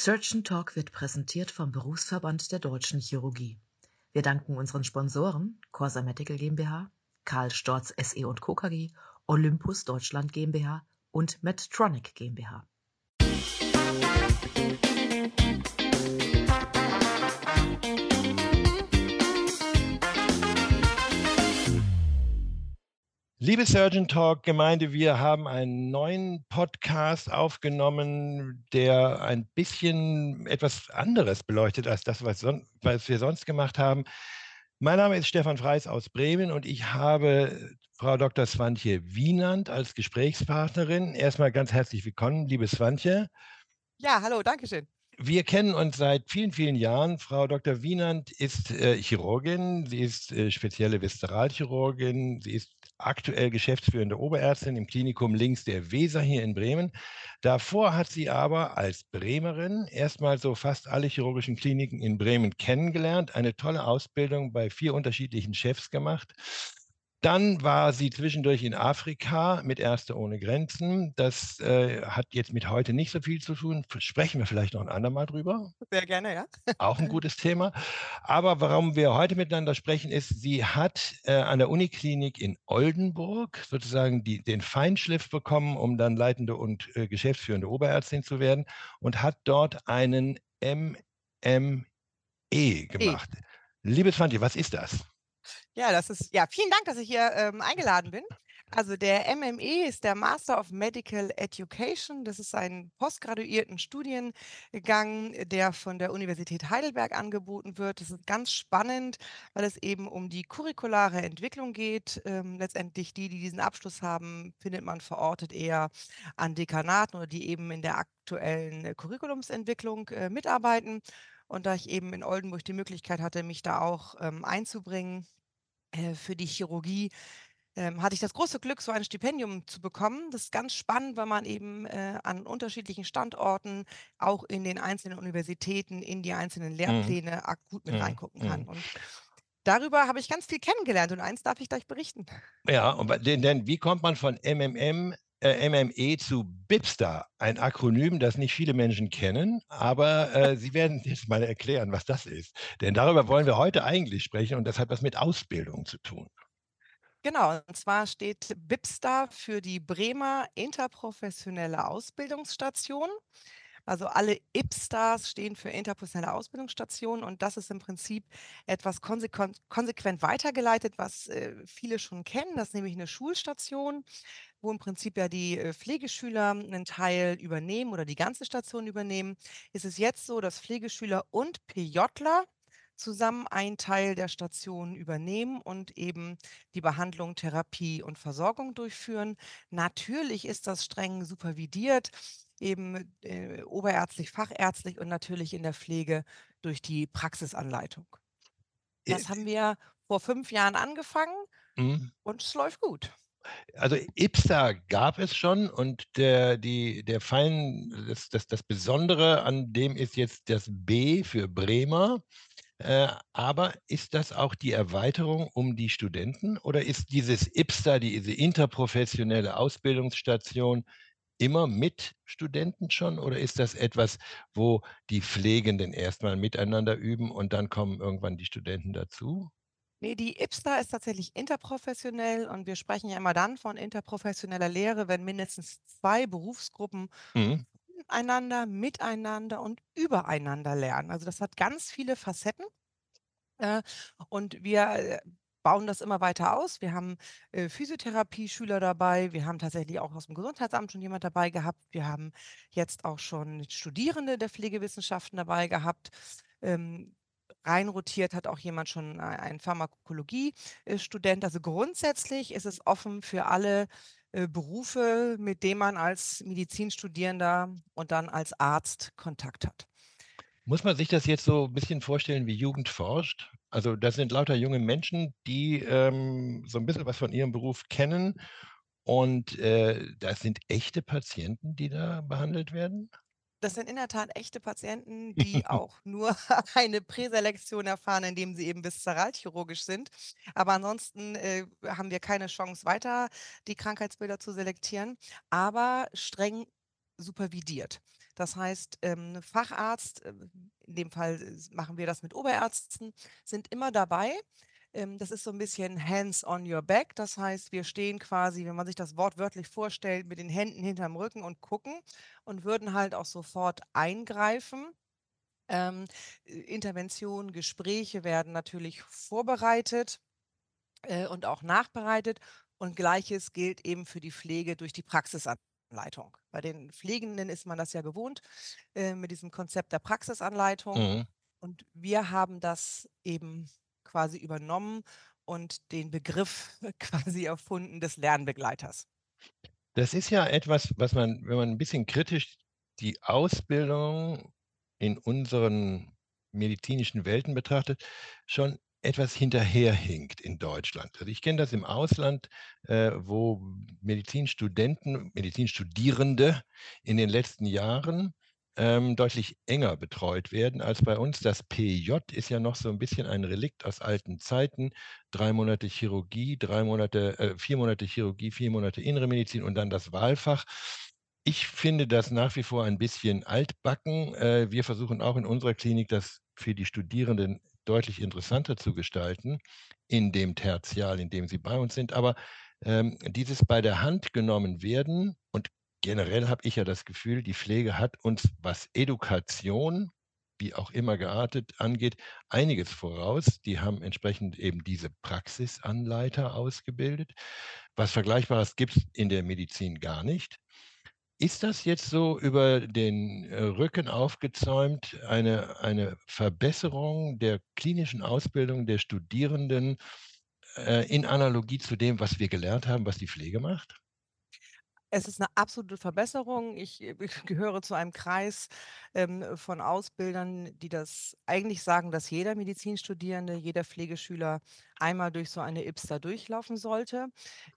Surgeon Talk wird präsentiert vom Berufsverband der Deutschen Chirurgie. Wir danken unseren Sponsoren Corsa Medical GmbH, Karl Storz SE und Co. KG, Olympus Deutschland GmbH und Medtronic GmbH. Liebe Surgeon Talk Gemeinde, wir haben einen neuen Podcast aufgenommen, der ein bisschen etwas anderes beleuchtet als das, was, son was wir sonst gemacht haben. Mein Name ist Stefan Freis aus Bremen und ich habe Frau Dr. Swantje Wienand als Gesprächspartnerin. Erstmal ganz herzlich willkommen, liebe Swantje. Ja, hallo, danke schön. Wir kennen uns seit vielen, vielen Jahren. Frau Dr. Wienand ist äh, Chirurgin, sie ist äh, spezielle Viszeralchirurgin, sie ist aktuell geschäftsführende Oberärztin im Klinikum links der Weser hier in Bremen. Davor hat sie aber als Bremerin erstmal so fast alle chirurgischen Kliniken in Bremen kennengelernt, eine tolle Ausbildung bei vier unterschiedlichen Chefs gemacht dann war sie zwischendurch in Afrika mit Ärzte ohne Grenzen. Das äh, hat jetzt mit heute nicht so viel zu tun. Sprechen wir vielleicht noch ein andermal drüber. Sehr gerne, ja. Auch ein gutes Thema. Aber warum wir heute miteinander sprechen, ist, sie hat äh, an der Uniklinik in Oldenburg sozusagen die, den Feinschliff bekommen, um dann leitende und äh, geschäftsführende Oberärztin zu werden und hat dort einen MME gemacht. E. Liebes Fanti, was ist das? Ja, das ist, ja, vielen Dank, dass ich hier ähm, eingeladen bin. Also der MME ist der Master of Medical Education. Das ist ein postgraduierten Studiengang, der von der Universität Heidelberg angeboten wird. Das ist ganz spannend, weil es eben um die curriculare Entwicklung geht. Ähm, letztendlich die, die diesen Abschluss haben, findet man verortet eher an Dekanaten oder die eben in der aktuellen Curriculumsentwicklung äh, mitarbeiten. Und da ich eben in Oldenburg die Möglichkeit hatte, mich da auch ähm, einzubringen, äh, für die Chirurgie ähm, hatte ich das große Glück, so ein Stipendium zu bekommen. Das ist ganz spannend, weil man eben äh, an unterschiedlichen Standorten, auch in den einzelnen Universitäten, in die einzelnen mhm. Lehrpläne mhm. gut mit mhm. reingucken kann. Mhm. Und darüber habe ich ganz viel kennengelernt und eins darf ich gleich berichten. Ja, und denn, denn wie kommt man von MMM äh, MME zu BIPSTAR, ein Akronym, das nicht viele Menschen kennen, aber äh, Sie werden jetzt mal erklären, was das ist. Denn darüber wollen wir heute eigentlich sprechen und das hat was mit Ausbildung zu tun. Genau, und zwar steht BIPSTAR für die Bremer Interprofessionelle Ausbildungsstation. Also alle IPSTARs stehen für interprofessionelle Ausbildungsstationen und das ist im Prinzip etwas konsequent, konsequent weitergeleitet, was äh, viele schon kennen. Das ist nämlich eine Schulstation, wo im Prinzip ja die äh, Pflegeschüler einen Teil übernehmen oder die ganze Station übernehmen. Ist es jetzt so, dass Pflegeschüler und PJler zusammen einen Teil der Station übernehmen und eben die Behandlung, Therapie und Versorgung durchführen. Natürlich ist das streng supervidiert, eben äh, oberärztlich, fachärztlich und natürlich in der Pflege durch die Praxisanleitung. Das haben wir vor fünf Jahren angefangen mhm. und es läuft gut also IPSA gab es schon und der, die, der Fein, das, das, das Besondere an dem ist jetzt das B für Bremer. Äh, aber ist das auch die Erweiterung um die Studenten oder ist dieses IPSA, diese interprofessionelle Ausbildungsstation, immer mit Studenten schon oder ist das etwas, wo die Pflegenden erstmal miteinander üben und dann kommen irgendwann die Studenten dazu? Nee, die IPSTA ist tatsächlich interprofessionell und wir sprechen ja immer dann von interprofessioneller Lehre, wenn mindestens zwei Berufsgruppen mhm. einander, miteinander und übereinander lernen. Also das hat ganz viele Facetten. Äh, und wir äh, bauen das immer weiter aus. Wir haben äh, Physiotherapie-Schüler dabei. Wir haben tatsächlich auch aus dem Gesundheitsamt schon jemand dabei gehabt. Wir haben jetzt auch schon Studierende der Pflegewissenschaften dabei gehabt. Ähm, reinrotiert hat auch jemand schon ein Pharmakologie-Student. Also grundsätzlich ist es offen für alle äh, Berufe, mit denen man als Medizinstudierender und dann als Arzt Kontakt hat. Muss man sich das jetzt so ein bisschen vorstellen, wie Jugend forscht? Also das sind lauter junge Menschen, die ähm, so ein bisschen was von ihrem Beruf kennen und äh, das sind echte Patienten, die da behandelt werden? Das sind in der Tat echte Patienten, die auch nur eine Präselektion erfahren, indem sie eben viszeralchirurgisch sind. Aber ansonsten äh, haben wir keine Chance, weiter die Krankheitsbilder zu selektieren, aber streng supervidiert. Das heißt, ähm, Facharzt, äh, in dem Fall machen wir das mit Oberärzten, sind immer dabei. Ähm, das ist so ein bisschen hands on your back. Das heißt, wir stehen quasi, wenn man sich das wortwörtlich vorstellt, mit den Händen hinterm Rücken und gucken und würden halt auch sofort eingreifen. Ähm, Interventionen, Gespräche werden natürlich vorbereitet äh, und auch nachbereitet. Und gleiches gilt eben für die Pflege durch die Praxisanleitung. Bei den Pflegenden ist man das ja gewohnt äh, mit diesem Konzept der Praxisanleitung. Mhm. Und wir haben das eben quasi übernommen und den Begriff quasi erfunden des Lernbegleiters. Das ist ja etwas, was man, wenn man ein bisschen kritisch die Ausbildung in unseren medizinischen Welten betrachtet, schon etwas hinterherhinkt in Deutschland. Also ich kenne das im Ausland, äh, wo Medizinstudenten, Medizinstudierende in den letzten Jahren ähm, deutlich enger betreut werden als bei uns. Das PJ ist ja noch so ein bisschen ein Relikt aus alten Zeiten. Drei Monate Chirurgie, drei Monate, äh, vier Monate Chirurgie, vier Monate Innere Medizin und dann das Wahlfach. Ich finde das nach wie vor ein bisschen altbacken. Äh, wir versuchen auch in unserer Klinik das für die Studierenden deutlich interessanter zu gestalten in dem Tertial, in dem sie bei uns sind. Aber ähm, dieses bei der Hand genommen werden und generell habe ich ja das Gefühl, die Pflege hat uns, was Education, wie auch immer geartet, angeht, einiges voraus. Die haben entsprechend eben diese Praxisanleiter ausgebildet. Was Vergleichbares gibt es in der Medizin gar nicht. Ist das jetzt so über den äh, Rücken aufgezäumt, eine, eine Verbesserung der klinischen Ausbildung der Studierenden äh, in Analogie zu dem, was wir gelernt haben, was die Pflege macht? Es ist eine absolute Verbesserung. Ich, äh, ich gehöre zu einem Kreis ähm, von Ausbildern, die das eigentlich sagen, dass jeder Medizinstudierende, jeder Pflegeschüler einmal durch so eine IPSTA durchlaufen sollte.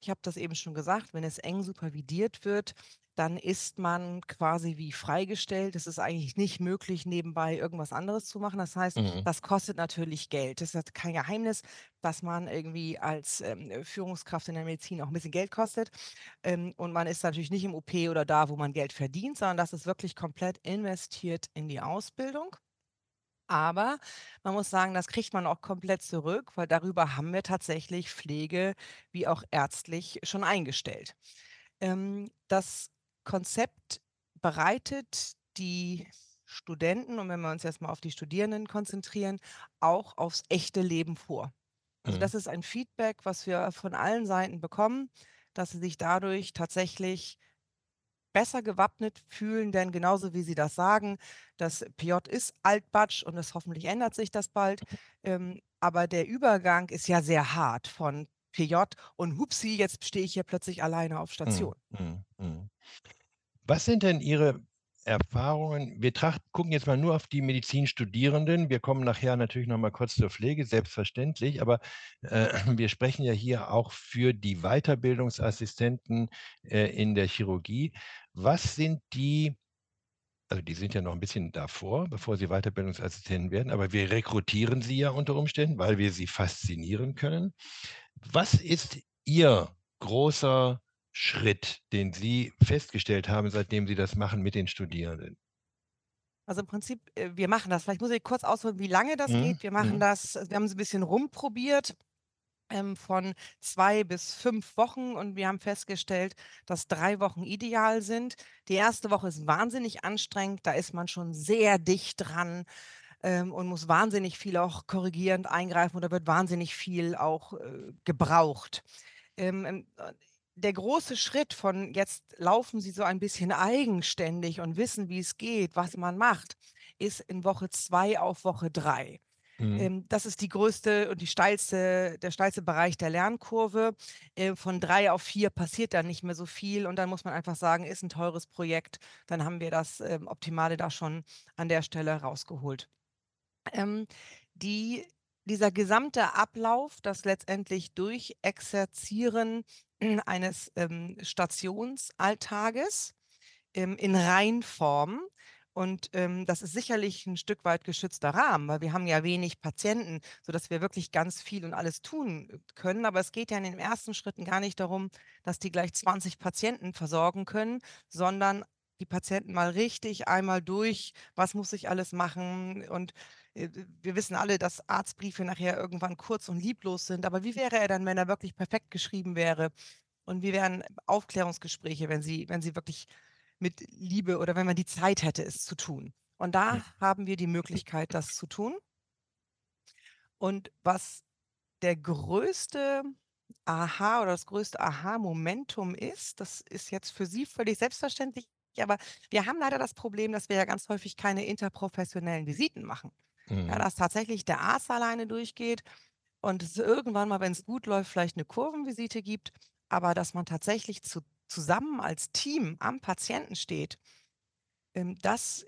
Ich habe das eben schon gesagt, wenn es eng supervidiert wird, dann ist man quasi wie freigestellt. Es ist eigentlich nicht möglich, nebenbei irgendwas anderes zu machen. Das heißt, mhm. das kostet natürlich Geld. Das ist kein Geheimnis, dass man irgendwie als ähm, Führungskraft in der Medizin auch ein bisschen Geld kostet. Ähm, und man ist natürlich nicht im OP oder da, wo man Geld verdient, sondern das ist wirklich komplett investiert in die Ausbildung. Aber man muss sagen, das kriegt man auch komplett zurück, weil darüber haben wir tatsächlich Pflege wie auch ärztlich schon eingestellt. Ähm, das Konzept bereitet die Studenten, und wenn wir uns jetzt mal auf die Studierenden konzentrieren, auch aufs echte Leben vor. Also mhm. das ist ein Feedback, was wir von allen Seiten bekommen, dass sie sich dadurch tatsächlich besser gewappnet fühlen, denn genauso wie Sie das sagen, das PJ ist altbatsch und es hoffentlich ändert sich das bald. Ähm, aber der Übergang ist ja sehr hart von PJ und hupsi, jetzt stehe ich hier plötzlich alleine auf mhm, Station. Mhm, mh. Was sind denn Ihre Erfahrungen? Wir tracht, gucken jetzt mal nur auf die Medizinstudierenden. Wir kommen nachher natürlich noch mal kurz zur Pflege, selbstverständlich. Aber äh, wir sprechen ja hier auch für die Weiterbildungsassistenten äh, in der Chirurgie. Was sind die also die sind ja noch ein bisschen davor, bevor sie Weiterbildungsassistenten werden, aber wir rekrutieren sie ja unter Umständen, weil wir sie faszinieren können. Was ist Ihr großer Schritt, den Sie festgestellt haben, seitdem Sie das machen mit den Studierenden? Also im Prinzip, äh, wir machen das. Vielleicht muss ich kurz ausholen, wie lange das mhm. geht. Wir machen mhm. das, wir haben es ein bisschen rumprobiert ähm, von zwei bis fünf Wochen und wir haben festgestellt, dass drei Wochen ideal sind. Die erste Woche ist wahnsinnig anstrengend, da ist man schon sehr dicht dran ähm, und muss wahnsinnig viel auch korrigierend eingreifen oder wird wahnsinnig viel auch äh, gebraucht. Ähm, ähm der große Schritt von jetzt laufen sie so ein bisschen eigenständig und wissen, wie es geht, was man macht, ist in Woche zwei auf Woche drei. Mhm. Ähm, das ist die größte und die steilste, der steilste Bereich der Lernkurve. Äh, von drei auf vier passiert dann nicht mehr so viel und dann muss man einfach sagen, ist ein teures Projekt. Dann haben wir das ähm, Optimale da schon an der Stelle rausgeholt. Ähm, die dieser gesamte Ablauf, das letztendlich durch Exerzieren eines Stationsalltages in Reinform. Und ähm, das ist sicherlich ein Stück weit geschützter Rahmen, weil wir haben ja wenig Patienten, sodass wir wirklich ganz viel und alles tun äh, können. Aber es geht ja in den ersten Schritten gar nicht darum, dass die gleich 20 Patienten versorgen können, sondern die Patienten mal richtig einmal durch, was muss ich alles machen und äh, wir wissen alle, dass Arztbriefe nachher irgendwann kurz und lieblos sind, aber wie wäre er dann, wenn er wirklich perfekt geschrieben wäre? Und wie wären Aufklärungsgespräche, wenn sie, wenn sie wirklich mit Liebe oder wenn man die Zeit hätte, es zu tun? Und da haben wir die Möglichkeit, das zu tun. Und was der größte Aha oder das größte Aha-Momentum ist, das ist jetzt für Sie völlig selbstverständlich, aber wir haben leider das Problem, dass wir ja ganz häufig keine interprofessionellen Visiten machen. Ja, Mhm. dass tatsächlich der Arzt alleine durchgeht und es irgendwann mal, wenn es gut läuft, vielleicht eine Kurvenvisite gibt, aber dass man tatsächlich zu, zusammen als Team am Patienten steht, ähm, das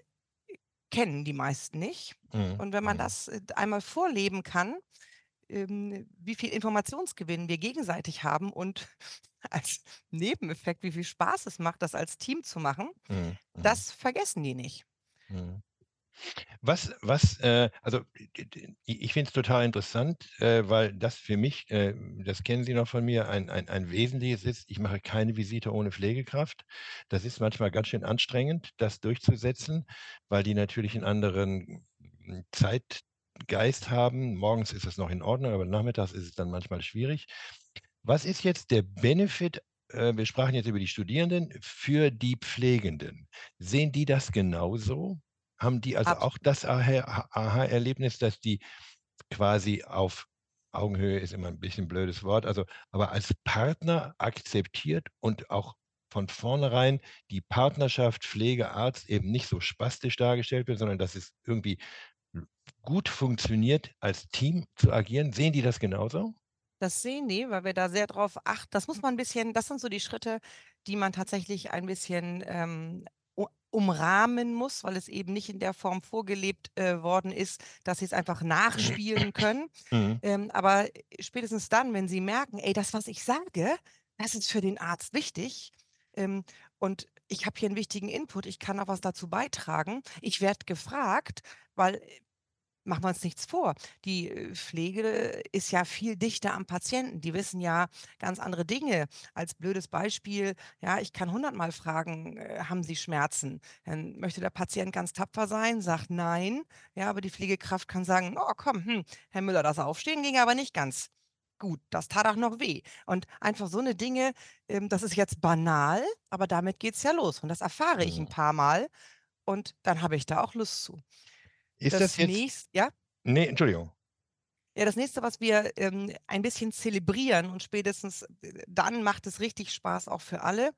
kennen die meisten nicht. Mhm. Und wenn man Mhm. das äh, einmal vorleben kann, ähm, wie viel Informationsgewinn wir gegenseitig haben und als Nebeneffekt, wie viel Spaß es macht, das als Team zu machen, Mhm. Mhm. das vergessen die nicht. Mhm. Was, was, äh, also ich finde es total interessant, äh, weil das für mich, äh, das kennen Sie noch von mir, ein, ein, ein Wesentliches ist, ich mache keine Visite ohne Pflegekraft. Das ist manchmal ganz schön anstrengend, das durchzusetzen, weil die natürlich einen anderen Zeitgeist haben. Morgens ist es noch in Ordnung, aber nachmittags ist es dann manchmal schwierig. Was ist jetzt der Benefit? äh, Wir sprachen jetzt über die Studierenden für die Pflegenden. Sehen die das genauso? Haben die also Abs- auch das Aha- Aha-Erlebnis, dass die quasi auf Augenhöhe ist immer ein bisschen ein blödes Wort, also aber als Partner akzeptiert und auch von vornherein die Partnerschaft Pflege-Arzt eben nicht so spastisch dargestellt wird, sondern dass es irgendwie gut funktioniert, als Team zu agieren. Sehen die das genauso? Das sehen die, weil wir da sehr drauf achten. Das muss man ein bisschen, das sind so die Schritte, die man tatsächlich ein bisschen ähm, umrahmen muss, weil es eben nicht in der Form vorgelebt äh, worden ist, dass sie es einfach nachspielen können. Mhm. Ähm, aber spätestens dann, wenn sie merken, ey, das, was ich sage, das ist für den Arzt wichtig. Ähm, und ich habe hier einen wichtigen Input, ich kann auch was dazu beitragen. Ich werde gefragt, weil machen wir uns nichts vor. Die äh, Pflege ist ja viel dichter am Patienten. Die wissen ja ganz andere Dinge. Als blödes Beispiel, ja, ich kann hundertmal fragen, äh, haben Sie Schmerzen? Dann möchte der Patient ganz tapfer sein, sagt nein. Ja, aber die Pflegekraft kann sagen, oh komm, hm, Herr Müller, das Aufstehen ging aber nicht ganz gut. Das tat auch noch weh. Und einfach so eine Dinge, ähm, das ist jetzt banal, aber damit geht es ja los. Und das erfahre ich ein Mhm. paar Mal. Und dann habe ich da auch Lust zu. Ist das jetzt. nächste, ja? Nee, Entschuldigung. Ja, das nächste, was wir ähm, ein bisschen zelebrieren und spätestens äh, dann macht es richtig Spaß auch für alle.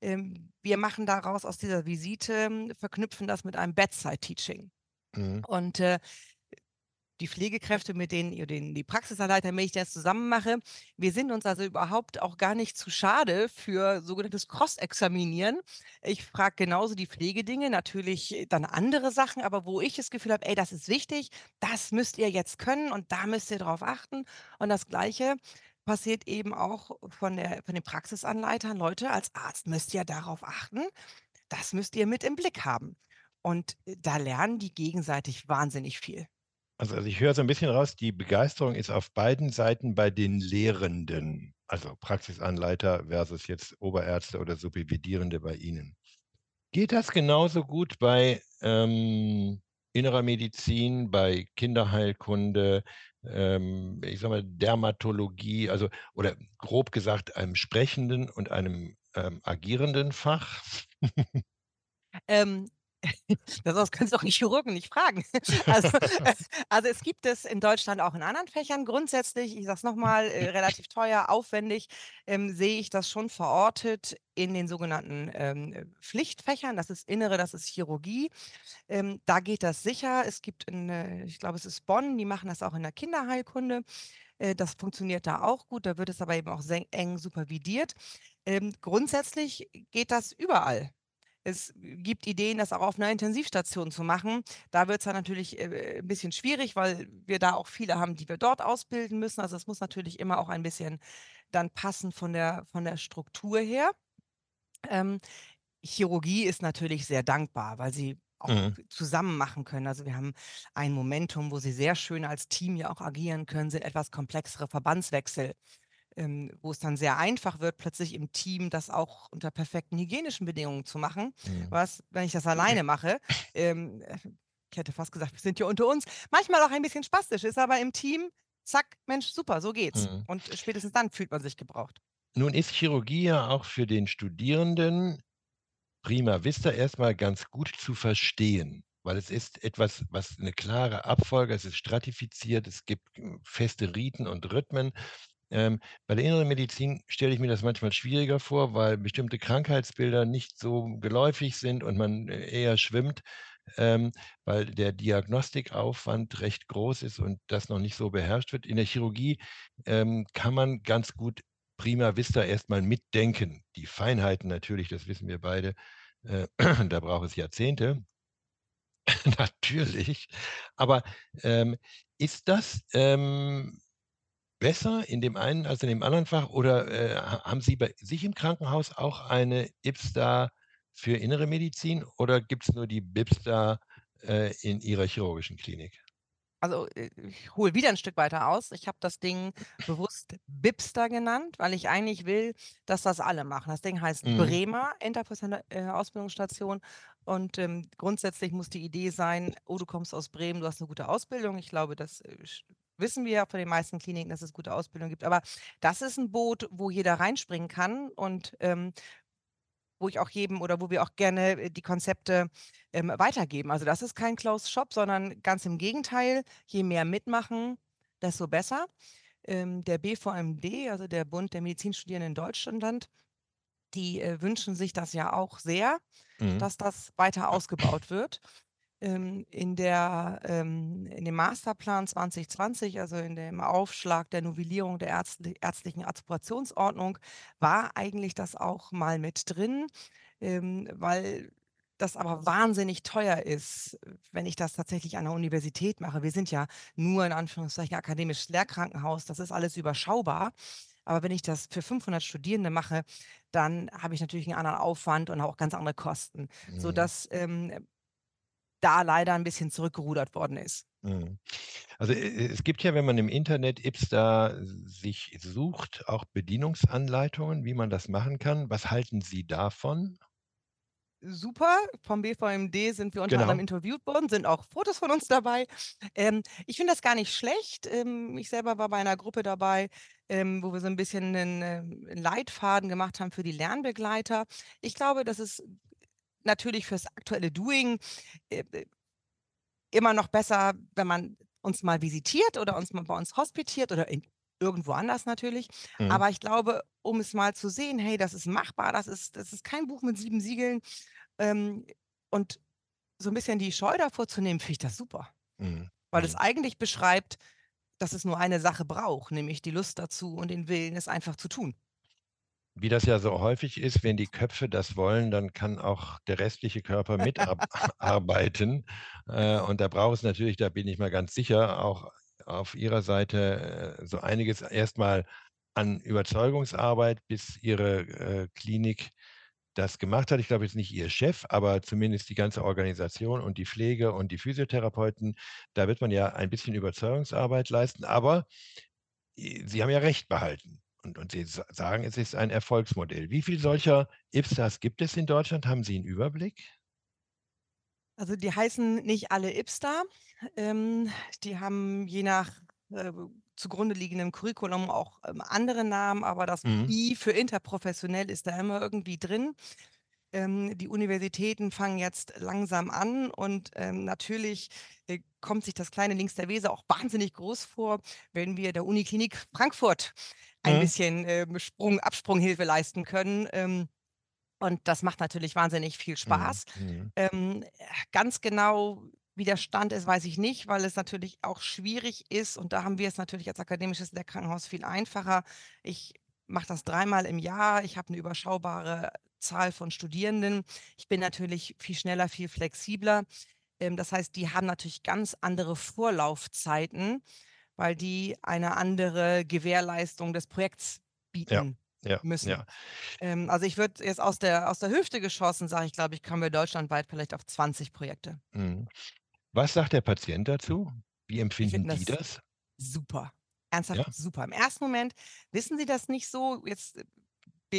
Ähm, wir machen daraus aus dieser Visite, ähm, verknüpfen das mit einem Bedside-Teaching. Mhm. Und äh, die Pflegekräfte, mit denen ihr den, die Praxisanleiter, wenn ich das zusammen mache, wir sind uns also überhaupt auch gar nicht zu schade für sogenanntes Cross-Examinieren. Ich frage genauso die Pflegedinge, natürlich dann andere Sachen, aber wo ich das Gefühl habe, ey, das ist wichtig, das müsst ihr jetzt können und da müsst ihr drauf achten. Und das Gleiche passiert eben auch von, der, von den Praxisanleitern. Leute, als Arzt müsst ihr darauf achten, das müsst ihr mit im Blick haben. Und äh, da lernen die gegenseitig wahnsinnig viel. Also, also ich höre so ein bisschen raus, die Begeisterung ist auf beiden Seiten bei den Lehrenden, also Praxisanleiter versus jetzt Oberärzte oder Supervidierende bei Ihnen. Geht das genauso gut bei ähm, innerer Medizin, bei Kinderheilkunde, ähm, ich sag mal Dermatologie, also oder grob gesagt einem sprechenden und einem ähm, agierenden Fach? Ähm, das können Sie auch einen Chirurgen nicht fragen. Also, also es gibt es in Deutschland auch in anderen Fächern. Grundsätzlich, ich sage es nochmal, äh, relativ teuer, aufwendig, ähm, sehe ich das schon verortet in den sogenannten ähm, Pflichtfächern. Das ist Innere, das ist Chirurgie. Ähm, da geht das sicher. Es gibt, in, äh, ich glaube, es ist Bonn, die machen das auch in der Kinderheilkunde. Äh, das funktioniert da auch gut. Da wird es aber eben auch eng supervidiert. Ähm, grundsätzlich geht das überall. Es gibt Ideen, das auch auf einer Intensivstation zu machen. Da wird es dann natürlich äh, ein bisschen schwierig, weil wir da auch viele haben, die wir dort ausbilden müssen. Also es muss natürlich immer auch ein bisschen dann passen von der, von der Struktur her. Ähm, Chirurgie ist natürlich sehr dankbar, weil sie auch Mhm. zusammen machen können. Also wir haben ein Momentum, wo sie sehr schön als Team ja auch agieren können, sind etwas komplexere Verbandswechsel ähm, wo es dann sehr einfach wird, plötzlich im Team das auch unter perfekten hygienischen Bedingungen zu machen. Mhm. Was, wenn ich das alleine mache, ähm, ich hätte fast gesagt, wir sind hier unter uns, manchmal auch ein bisschen spastisch ist, aber im Team, zack, Mensch, super, so geht's. Mhm. Und spätestens dann fühlt man sich gebraucht. Nun ist Chirurgie ja auch für den Studierenden prima vista erstmal ganz gut zu verstehen, weil es ist etwas, was eine klare Abfolge, es ist stratifiziert, es gibt hm, feste Riten und Rhythmen. Ähm, bei der inneren Medizin stelle ich mir das manchmal schwieriger vor, weil bestimmte Krankheitsbilder nicht so geläufig sind und man äh, eher schwimmt, ähm, weil der Diagnostikaufwand recht groß ist und das noch nicht so beherrscht wird. In der Chirurgie ähm, kann man ganz gut prima vista erstmal mitdenken. Die Feinheiten natürlich, das wissen wir beide, äh, da braucht es Jahrzehnte. natürlich. Aber ähm, ist das ähm, besser in dem einen als in dem anderen Fach oder äh, haben Sie bei sich im Krankenhaus auch eine IPSTA für innere Medizin oder gibt es nur die BIPSTA äh, in Ihrer chirurgischen Klinik? Also äh, ich hole wieder ein Stück weiter aus. Ich habe das Ding bewusst Bipster genannt, weil ich eigentlich will, dass das alle machen. Das Ding heißt Mhm. Bremer Interprofessionelle äh, Ausbildungsstation. Und ähm, grundsätzlich muss die Idee sein, oh, du kommst aus Bremen, du hast eine gute Ausbildung. Ich glaube, das äh, wissen wir ja von den meisten Kliniken, dass es gute Ausbildung gibt. Aber das ist ein Boot, wo jeder reinspringen kann und ähm, wo ich auch jedem oder wo wir auch gerne äh, die Konzepte ähm, weitergeben. Also das ist kein Closed Shop, sondern ganz im Gegenteil, je mehr mitmachen, desto besser. Ähm, der BVMD, also der Bund der Medizinstudierenden in Deutschland, die äh, wünschen sich das ja auch sehr, Mhm. dass das weiter ausgebaut wird. Ähm, in, der, ähm, in dem Masterplan 2020, also in dem Aufschlag der Novellierung der ärztli ärztlichen Aspirationsordnung, war eigentlich das auch mal mit drin, ähm, weil das aber wahnsinnig teuer ist, wenn ich das tatsächlich an der Universität mache. Wir sind ja nur in Anführungszeichen akademisches Lehrkrankenhaus, das ist alles überschaubar. Aber wenn ich das für 500 Studierende mache, dann habe ich natürlich einen anderen Aufwand und auch ganz andere Kosten, Mhm. sodass ähm, da leider ein bisschen zurückgerudert worden ist. Mhm. Also äh, es gibt ja, wenn man im Internet IPSTA sich sucht, auch Bedienungsanleitungen, wie man das machen kann. Was halten Sie davon? Super, vom BVMD sind wir unter Genau. anderem interviewt worden, sind auch Fotos von uns dabei. Ähm, ich finde das gar nicht schlecht. Ähm, ich selber war bei einer Gruppe dabei, ähm, wo wir so ein bisschen einen, ähm, einen Leitfaden gemacht haben für die Lernbegleiter. Ich glaube, das ist natürlich fürs aktuelle Doing äh, äh, immer noch besser, wenn man uns mal visitiert oder uns mal bei uns hospitiert oder in, irgendwo anders natürlich. Mhm. Aber ich glaube, um es mal zu sehen, hey, das ist machbar, das ist, das ist kein Buch mit sieben Siegeln ähm, und so ein bisschen die Scheu davor zu nehmen, finde ich das super. Mhm. Weil es Mhm. eigentlich beschreibt, dass es nur eine Sache braucht, nämlich die Lust dazu und den Willen, es einfach zu tun. Wie das ja so häufig ist, wenn die Köpfe das wollen, dann kann auch der restliche Körper mitarbeiten. Äh, und da braucht es natürlich, da bin ich mal ganz sicher, auch auf Ihrer Seite äh, so einiges erstmal an Überzeugungsarbeit, bis Ihre äh, Klinik das gemacht hat. Ich glaube jetzt nicht Ihr Chef, aber zumindest die ganze Organisation und die Pflege und die Physiotherapeuten. Da wird man ja ein bisschen Überzeugungsarbeit leisten. Aber Sie haben ja recht behalten. Und, und Sie sa- sagen, es ist ein Erfolgsmodell. Wie viele solcher IPSAs gibt es in Deutschland? Haben Sie einen Überblick? Also die heißen nicht alle IPSTA. Ähm, die haben je nach äh, zugrunde liegendem Curriculum auch ähm, andere Namen, aber das Mhm. I für interprofessionell ist da immer irgendwie drin. Ähm, die Universitäten fangen jetzt langsam an und ähm, natürlich äh, kommt sich das kleine Links der Weser auch wahnsinnig groß vor, wenn wir der Uniklinik Frankfurt ein Mhm. bisschen ähm, Sprung, Absprunghilfe leisten können. Ähm, und das macht natürlich wahnsinnig viel Spaß. Mhm. Ähm, ganz genau, wie der Stand ist, weiß ich nicht, weil es natürlich auch schwierig ist. Und da haben wir es natürlich als akademisches Lehrkrankenhaus viel einfacher. Ich mache das dreimal im Jahr. Ich habe eine überschaubare Zahl von Studierenden. Ich bin natürlich viel schneller, viel flexibler. Ähm, das heißt, die haben natürlich ganz andere Vorlaufzeiten, weil die eine andere Gewährleistung des Projekts bieten Ja, müssen. ja. Ähm, also ich würde jetzt aus der, aus der Hüfte geschossen, sage ich, glaube ich, kommen wir deutschlandweit vielleicht auf 20 Projekte. Mhm. Was sagt der Patient dazu? Wie empfinden find die das- das? Super. Ernsthaft Ja. super. Im ersten Moment wissen Sie das nicht so. Jetzt äh,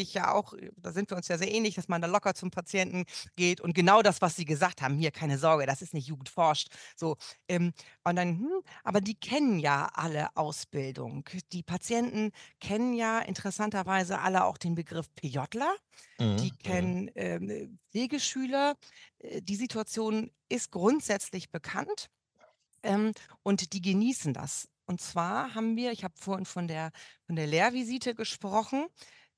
ich ja auch, äh, da sind wir uns ja sehr ähnlich, dass man da locker zum Patienten geht und genau das, was Sie gesagt haben, hier keine Sorge, das ist nicht Jugend forscht. So, ähm, und dann, hm, aber die kennen ja alle Ausbildung. Die Patienten kennen ja interessanterweise alle auch den Begriff PJler. Mhm, Die kennen ähm, Pflegeschüler. Äh, Die Situation ist grundsätzlich bekannt ähm, und die genießen das. Und zwar haben wir, ich habe vorhin von der, von der Lehrvisite gesprochen.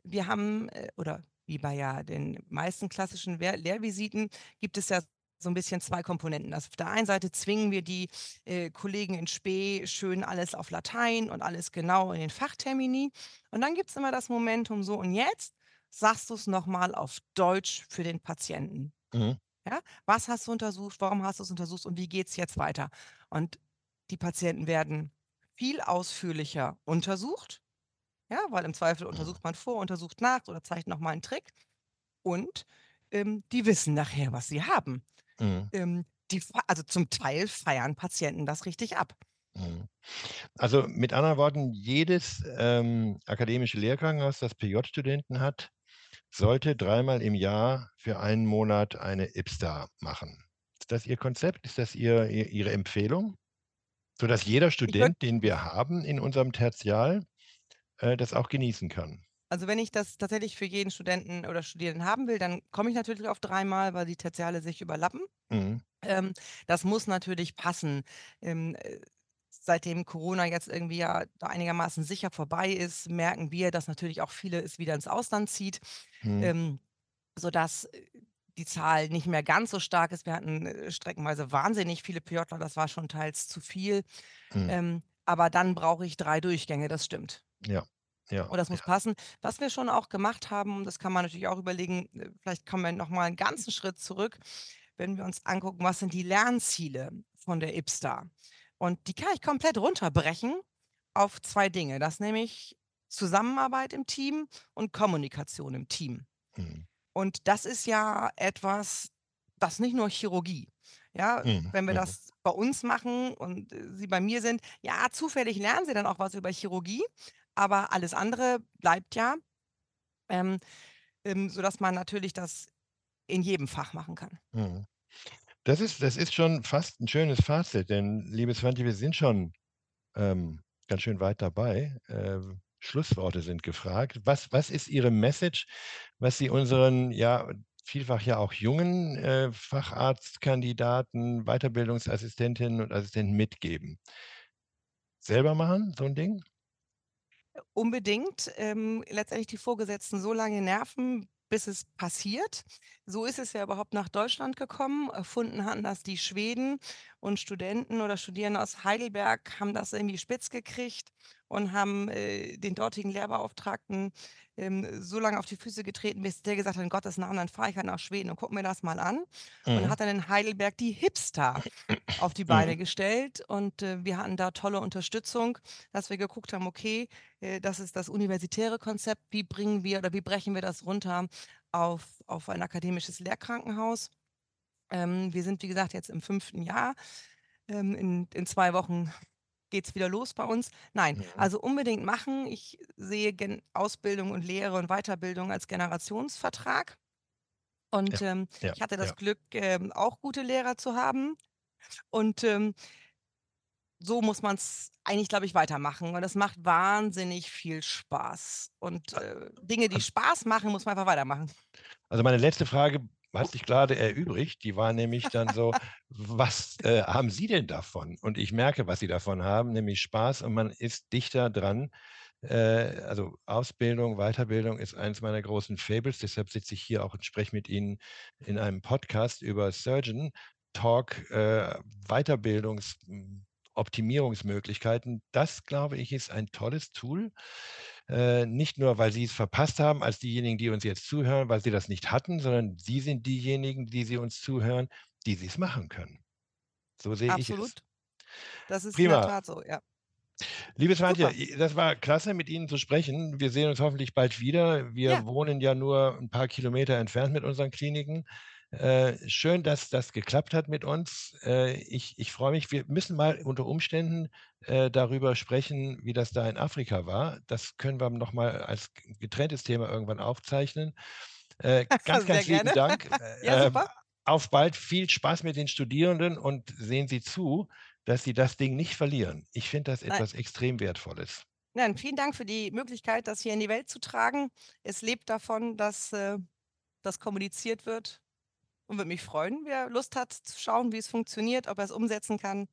Wir haben, äh, oder wie bei ja den meisten klassischen Lehrvisiten, gibt es ja so ein bisschen zwei Komponenten. Also auf der einen Seite zwingen wir die äh, Kollegen in Spee schön alles auf Latein und alles genau in den Fachtermini. Und dann gibt es immer das Momentum so, und jetzt sagst du es nochmal auf Deutsch für den Patienten. mhm. Ja? Was hast du untersucht? Warum hast du es untersucht? Und wie geht es jetzt weiter? Und die Patienten werden viel ausführlicher untersucht. Ja, weil im Zweifel untersucht man vor, untersucht nach oder zeigt nochmal einen Trick. Und ähm, die wissen nachher, was sie haben. Mhm. Ähm, die, also zum Teil feiern Patienten das richtig ab. Mhm. Also mit anderen Worten, jedes ähm, akademische Lehrkrankenhaus, das PJ-Studenten hat, sollte dreimal im Jahr für einen Monat eine IPSTA machen. Ist das Ihr Konzept? Ist das Ihr, Ihr, Ihre Empfehlung? Sodass jeder Student, den wir haben in unserem Tertial, äh, das auch genießen kann. Also wenn ich das tatsächlich für jeden Studenten oder Studierenden haben will, dann komme ich natürlich auf dreimal, weil die Tertiale sich überlappen. Mhm. Ähm, das muss natürlich passen. Ähm, äh, seitdem Corona jetzt irgendwie ja einigermaßen sicher vorbei ist, merken wir, dass natürlich auch viele es wieder ins Ausland zieht, Mhm. ähm, sodass äh, die Zahl nicht mehr ganz so stark ist. Wir hatten äh, streckenweise wahnsinnig viele PJler, das war schon teils zu viel. Mhm. Ähm, aber dann brauche ich drei Durchgänge, das stimmt. Ja, ja. Und das muss passen. Was wir schon auch gemacht haben, und das kann man natürlich auch überlegen, äh, vielleicht kommen wir nochmal einen ganzen Schritt zurück, wenn wir uns angucken, was sind die Lernziele von der IPSTA. Und die kann ich komplett runterbrechen auf zwei Dinge. Das nämlich Zusammenarbeit im Team und Kommunikation im Team. Mhm. Und das ist ja etwas, das nicht nur Chirurgie. Ja, Mhm. wenn wir Mhm. das bei uns machen und äh, Sie bei mir sind, ja, zufällig lernen Sie dann auch was über Chirurgie, aber alles andere bleibt ja, ähm, ähm, sodass man natürlich das in jedem Fach machen kann. Mhm. Das ist, das ist schon fast ein schönes Fazit, denn, liebe Svante, wir sind schon ähm, ganz schön weit dabei. Ähm, Schlussworte sind gefragt. Was, was ist Ihre Message, was Sie unseren, ja, vielfach ja auch jungen äh, Facharztkandidaten, Weiterbildungsassistentinnen und Assistenten mitgeben? Selber machen, so ein Ding? Unbedingt. Ähm, letztendlich die Vorgesetzten so lange nerven, bis es passiert. So ist es ja überhaupt nach Deutschland gekommen. Erfunden hatten das die Schweden und Studenten oder Studierende aus Heidelberg haben das irgendwie spitz gekriegt und haben äh, den dortigen Lehrbeauftragten ähm, so lange auf die Füße getreten, bis der gesagt hat, in Gottes Namen, dann fahre ich halt nach Schweden und guck mir das mal an. Und Mhm. hat dann in Heidelberg die Hipster auf die Beine gestellt und äh, wir hatten da tolle Unterstützung, dass wir geguckt haben, okay, äh, das ist das universitäre Konzept, wie bringen wir oder wie brechen wir das runter auf, auf ein akademisches Lehrkrankenhaus. Ähm, wir sind, wie gesagt, jetzt im fünften Jahr. Ähm, in, in zwei Wochen geht es wieder los bei uns. Nein, Mhm. also unbedingt machen. Ich sehe Gen Ausbildung und Lehre und Weiterbildung als Generationsvertrag. Und ähm, ja, ich hatte das ja. Glück, ähm, auch gute Lehrer zu haben. Und ähm, so muss man es eigentlich, glaube ich, weitermachen. Und es macht wahnsinnig viel Spaß. Und äh, Dinge, die Also- Spaß machen, muss man einfach weitermachen. Also meine letzte Frage hat sich gerade erübrigt. Die war nämlich dann so, was äh, haben Sie denn davon? Und ich merke, was Sie davon haben, nämlich Spaß und man ist dichter dran. Äh, also Ausbildung, Weiterbildung ist eines meiner großen Fables. Deshalb sitze ich hier auch und spreche mit Ihnen in einem Podcast über Surgeon Talk, äh, Weiterbildungs Optimierungsmöglichkeiten. Das, glaube ich, ist ein tolles Tool. Äh, nicht nur, weil Sie es verpasst haben, als diejenigen, die uns jetzt zuhören, weil Sie das nicht hatten, sondern Sie sind diejenigen, die Sie uns zuhören, die Sie es machen können. So sehe ich es. Absolut. Das ist Prima. in der Tat so, ja. Liebe Swantje, Super. i- das war klasse, mit Ihnen zu sprechen. Wir sehen uns hoffentlich bald wieder. Wir Ja. wohnen ja nur ein paar Kilometer entfernt mit unseren Kliniken. Äh, schön, dass das geklappt hat mit uns. Äh, ich ich freue mich. Wir müssen mal unter Umständen äh, darüber sprechen, wie das da in Afrika war. Das können wir noch mal als getrenntes Thema irgendwann aufzeichnen. Äh, ganz, Sehr ganz lieben gerne. Dank. Ja, Ähm, super. auf bald. Viel Spaß mit den Studierenden und sehen Sie zu, dass Sie das Ding nicht verlieren. Ich finde das Nein. etwas extrem Wertvolles. Nein, vielen Dank für die Möglichkeit, das hier in die Welt zu tragen. Es lebt davon, dass äh, das kommuniziert wird und würde mich freuen, wer Lust hat zu schauen, wie es funktioniert, ob er es umsetzen kann.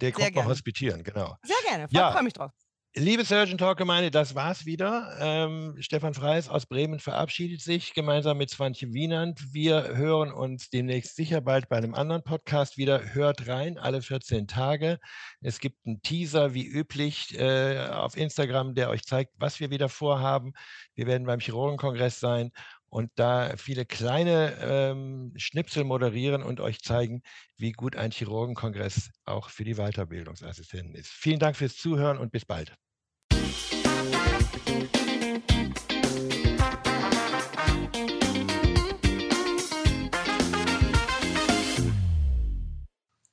Der kommt noch gerne. hospitieren, genau. Sehr gerne. Ja. Freue mich drauf. Liebe Surgeon Talk Gemeinde, das war's wieder. Ähm, Stefan Freis aus Bremen verabschiedet sich gemeinsam mit Swantje Wienand. Wir hören uns demnächst sicher bald bei einem anderen Podcast wieder. Hört rein, alle 14 Tage. Es gibt einen Teaser, wie üblich, äh, auf Instagram, der euch zeigt, was wir wieder vorhaben. Wir werden beim Chirurgenkongress sein und da viele kleine ähm, Schnipsel moderieren und euch zeigen, wie gut ein Chirurgenkongress auch für die Weiterbildungsassistenten ist. Vielen Dank fürs Zuhören und bis bald.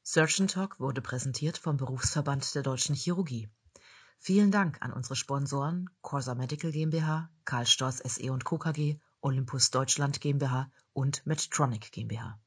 Surgeon Talk wurde präsentiert vom Berufsverband der Deutschen Chirurgie. Vielen Dank an unsere Sponsoren Corsa Medical GmbH, Karl Storz SE und Co. KG, Olympus Deutschland GmbH und Medtronic GmbH.